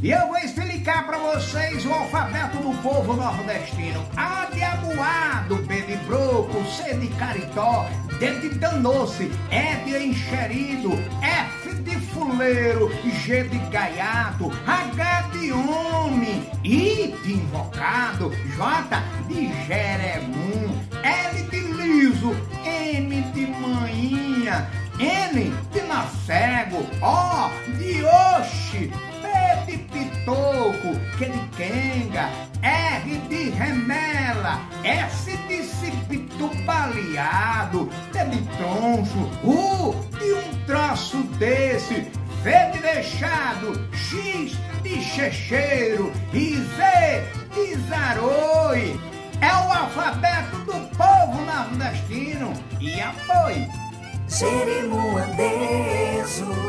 E eu vou explicar para vocês o alfabeto do povo nordestino. A de amuado, B de broco, C de caritó, D de danou-se, E de enxerido, F de fuleiro, G de gaiato, H de homem, I de invocado, J de jeremum, L de liso, M de manhinha, N de nacego, O de oxe, Q de quenga, R de remela, S de cipito baleado, T de troncho, U de um troço desse, V de deixado, X de checheiro e Z de zaroi. É o alfabeto do povo nordestino e apoie. Jeremoandeso